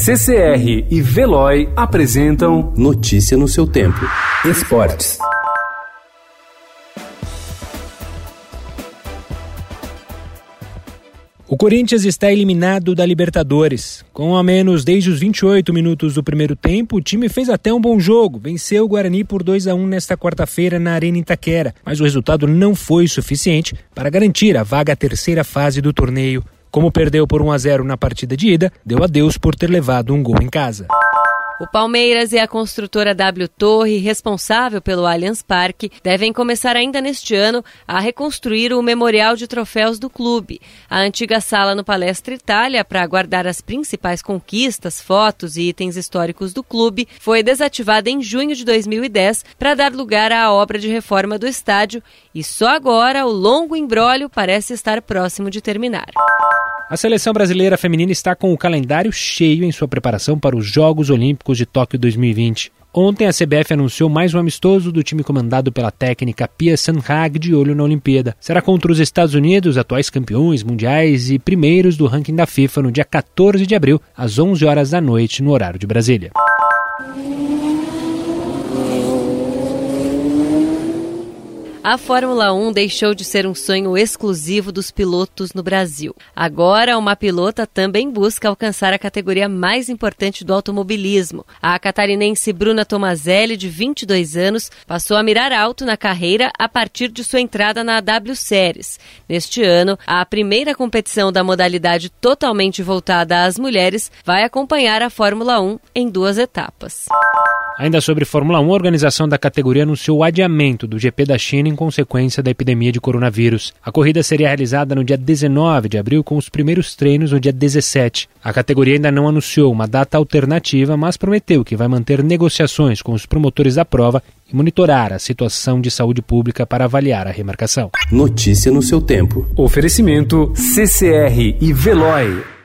CCR e Veloy apresentam Notícia no seu tempo. Esportes. O Corinthians está eliminado da Libertadores. Com a menos desde os 28 minutos do primeiro tempo, o time fez até um bom jogo. Venceu o Guarani por 2 a 1 nesta quarta-feira na Arena Itaquera, mas o resultado não foi suficiente para garantir a vaga à terceira fase do torneio. Como perdeu por 1 a 0 na partida de ida, deu adeus por ter levado um gol em casa. O Palmeiras e a construtora W Torre, responsável pelo Allianz Parque, devem começar ainda neste ano a reconstruir o memorial de troféus do clube. A antiga sala no Palestra Itália, para guardar as principais conquistas, fotos e itens históricos do clube, foi desativada em junho de 2010 para dar lugar à obra de reforma do estádio e só agora o longo embrólio parece estar próximo de terminar. A seleção brasileira feminina está com o calendário cheio em sua preparação para os Jogos Olímpicos de Tóquio 2020. Ontem a CBF anunciou mais um amistoso do time comandado pela técnica Pia Sanhag de olho na Olimpíada. Será contra os Estados Unidos, atuais campeões mundiais e primeiros do ranking da FIFA no dia 14 de abril, às 11 horas da noite, no horário de Brasília. A Fórmula 1 deixou de ser um sonho exclusivo dos pilotos no Brasil. Agora, uma pilota também busca alcançar a categoria mais importante do automobilismo. A catarinense Bruna Tomazelli, de 22 anos, passou a mirar alto na carreira a partir de sua entrada na W Series. Neste ano, a primeira competição da modalidade totalmente voltada às mulheres vai acompanhar a Fórmula 1 em duas etapas. Ainda sobre Fórmula 1, a organização da categoria anunciou o adiamento do GP da China consequência da epidemia de coronavírus. A corrida seria realizada no dia 19 de abril, com os primeiros treinos no dia 17. A categoria ainda não anunciou uma data alternativa, mas prometeu que vai manter negociações com os promotores da prova e monitorar a situação de saúde pública para avaliar a remarcação. Notícia no seu tempo. Oferecimento CCR e Veloy.